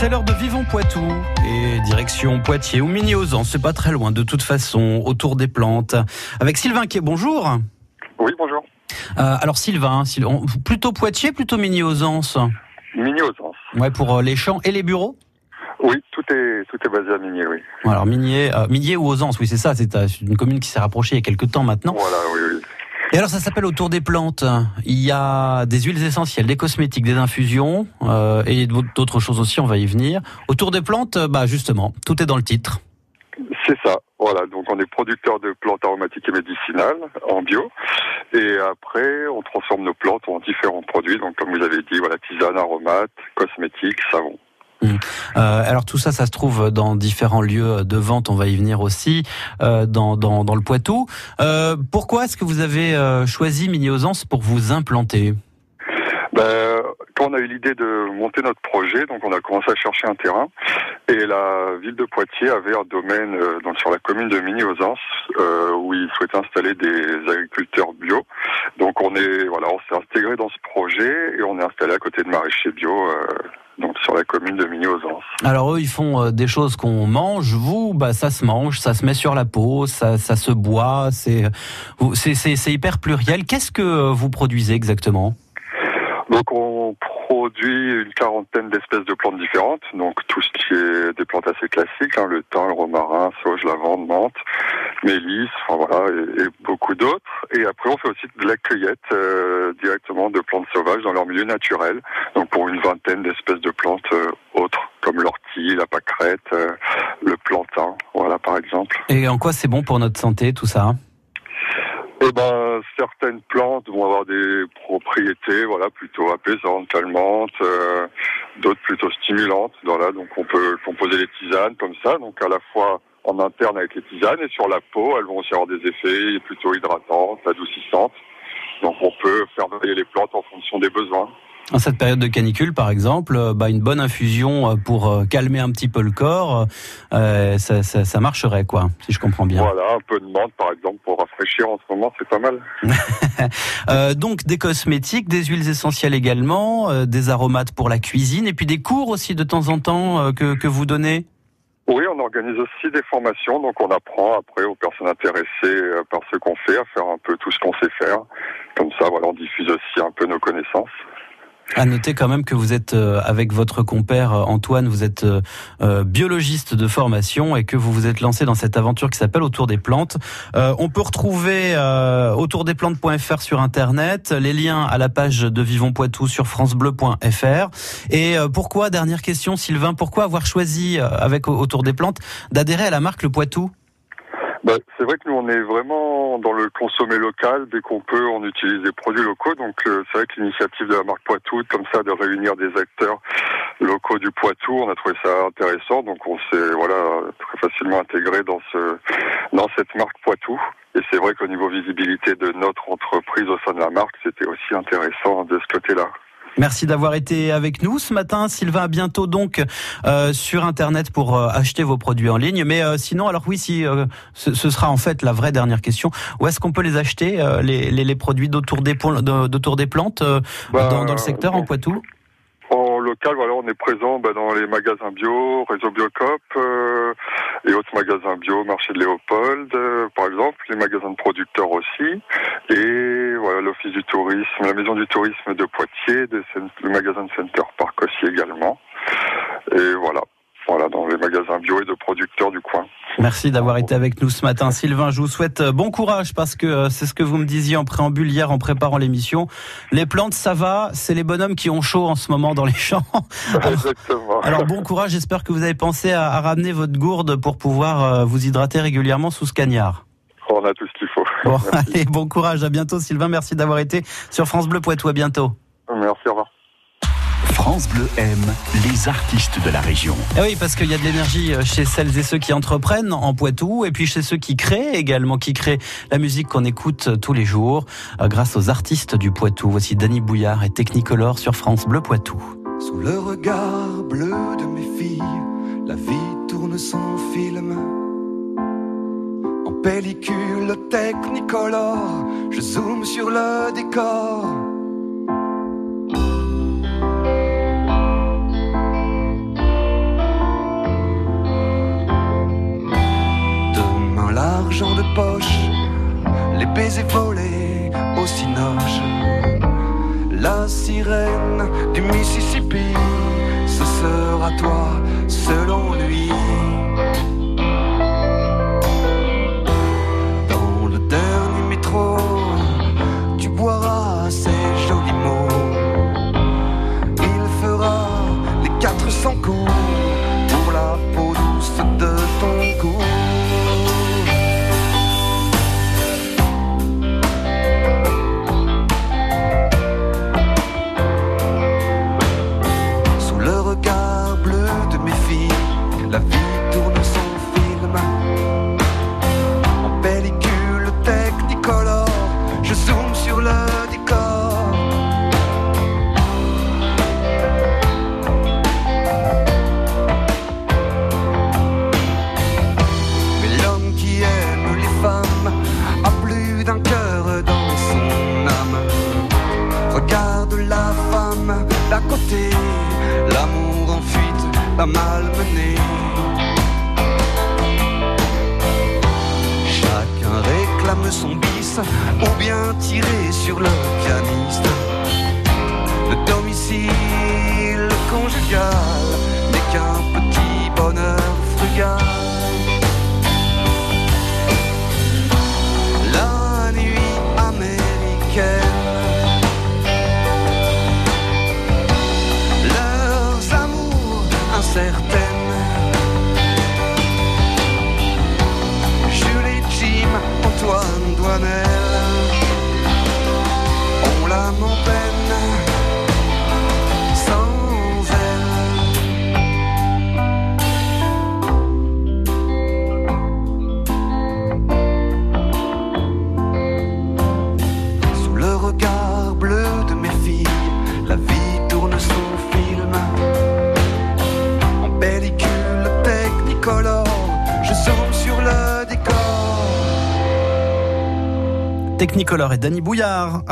C'est l'heure de Vivons Poitou et direction Poitiers ou Mini-Ozan, c'est pas très loin de toute façon, autour des plantes. Avec Sylvain qui est bonjour. Oui, bonjour. Euh, alors Sylvain, plutôt Poitiers, plutôt Mini-Ozance Mini-Ozance. Ouais, pour euh, les champs et les bureaux oui, tout est tout est basé à Minier, oui. Alors Minier, euh, Minier ou oui, c'est ça. C'est une commune qui s'est rapprochée il y a quelques temps maintenant. Voilà, oui, oui. Et alors ça s'appelle autour des plantes. Il y a des huiles essentielles, des cosmétiques, des infusions euh, et d'autres choses aussi. On va y venir. Autour des plantes, bah justement, tout est dans le titre. C'est ça. Voilà. Donc on est producteur de plantes aromatiques et médicinales en bio. Et après, on transforme nos plantes en différents produits. Donc comme vous avez dit, voilà, tisane, aromates, cosmétiques, savon. Mmh. Euh, alors tout ça, ça se trouve dans différents lieux de vente. On va y venir aussi euh, dans, le Poitou. Euh, pourquoi est-ce que vous avez choisi Mini-Ozance pour vous implanter? Ben, quand on a eu l'idée de monter notre projet, donc on a commencé à chercher un terrain et la ville de Poitiers avait un domaine donc sur la commune de Mini-Ozance euh, où ils souhaitaient installer des agriculteurs bio. Donc on est voilà, on s'est intégré dans ce projet et on est installé à côté de maraîchers bio donc sur la commune de Migny-aux-Anses. Alors eux, ils font euh, des choses qu'on mange. Vous, bah ça se mange, ça se met sur la peau, ça, ça se boit. C'est c'est hyper pluriel. Qu'est-ce que vous produisez exactement? Donc on produit une quarantaine d'espèces de plantes différentes. Donc tout ce qui est des plantes assez classiques, hein, le thym, le romarin, sauge, lavande, menthe, mélisse, enfin voilà, et, beaucoup d'autres. Et après on fait aussi de la cueillette euh, directement de plantes sauvages dans leur milieu naturel. Donc pour une vingtaine d'espèces de plantes euh, autres, comme l'ortie, la pâquerette, euh, le plantain, voilà par exemple. Et en quoi c'est bon pour notre santé tout ça? Eh ben, certaines plantes vont avoir des propriétés, voilà, plutôt apaisantes, calmantes, euh, d'autres plutôt stimulantes. Voilà, donc on peut composer les tisanes comme ça, donc à la fois en interne avec les tisanes et sur la peau, elles vont aussi avoir des effets plutôt hydratantes, adoucissantes. Donc on peut faire varier les plantes en fonction des besoins. En cette période de canicule, par exemple, euh, bah, une bonne infusion euh, pour euh, calmer un petit peu le corps, euh, ça, ça, ça, marcherait, quoi, si je comprends bien. Voilà, un peu de menthe, par exemple, pour rafraîchir en ce moment, c'est pas mal. euh, donc, des cosmétiques, des huiles essentielles également, euh, des aromates pour la cuisine, et puis des cours aussi de temps en temps que, que vous donnez? Oui, on organise aussi des formations, donc on apprend après aux personnes intéressées par ce qu'on fait à faire un peu tout ce qu'on sait faire. Comme ça, voilà, on diffuse aussi un peu nos connaissances. À noter quand même que vous êtes euh, avec votre compère euh, Antoine, vous êtes euh, biologiste de formation et que vous vous êtes lancé dans cette aventure qui s'appelle Autour des plantes. on peut retrouver autourdesplantes.fr sur internet, les liens à la page de Vivons Poitou sur francebleu.fr. Et pourquoi dernière question Sylvain, pourquoi avoir choisi avec Autour des plantes d'adhérer à la marque Le Poitou? Bah, c'est vrai que nous on est vraiment dans le consommer local. Dès qu'on peut, on utilise des produits locaux. Donc euh, c'est vrai que l'initiative de la marque Poitou, comme ça, de réunir des acteurs locaux du Poitou, on a trouvé ça intéressant. Donc on s'est voilà très facilement intégré dans ce dans cette marque Poitou. Et c'est vrai qu'au niveau visibilité de notre entreprise au sein de la marque, c'était aussi intéressant de ce côté-là. Merci d'avoir été avec nous ce matin. Sylvain, à bientôt donc euh, sur Internet pour euh, acheter vos produits en ligne. Mais euh, sinon, alors oui, si ce, sera en fait la vraie dernière question, où est-ce qu'on peut les acheter, les, les, les, produits d'autour des, d'autour des plantes bah, dans, dans, le secteur en Poitou? En local, voilà, on est présent bah, dans les magasins bio, réseau Biocop et autres magasins bio, marché de Léopold, euh, par exemple, les magasins de producteurs aussi, et voilà l'office du tourisme, la maison du tourisme de Poitiers, le magasin de Center Park aussi également, et voilà, voilà dans les magasins bio et de producteurs du coin. Merci d'avoir été avec nous ce matin, Sylvain. Je vous souhaite euh, bon courage parce que euh, c'est ce que vous me disiez en préambule hier en préparant l'émission. Les plantes, ça va. C'est les bonhommes qui ont chaud en ce moment dans les champs. Exactement. Alors bon courage. J'espère que vous avez pensé à, ramener votre gourde pour pouvoir euh, vous hydrater régulièrement sous ce cagnard. On a tout ce qu'il faut. Bon, allez, bon courage. À bientôt, Sylvain. Merci d'avoir été sur France Bleu Poitou. À bientôt. Merci. France Bleu aime les artistes de la région. Et eh oui, parce qu'il y a de l'énergie euh, chez celles et ceux qui entreprennent en Poitou, et puis chez ceux qui créent également, qui créent la musique qu'on écoute euh, tous les jours, euh, grâce aux artistes du Poitou. Voici Danny Bouillard et Technicolor sur France Bleu Poitou. Sous le regard bleu de mes filles, la vie tourne son film. En pellicule Technicolor, je zoome sur le décor L'argent de poche, les baisers volés au cinoche. La sirène du Mississippi, ce sera toi, selon lui. Chacun réclame son bis, ou bien tiré sur le pianiste. Le domicile conjugal n'est qu'un Technicolor et Danny Bouillard.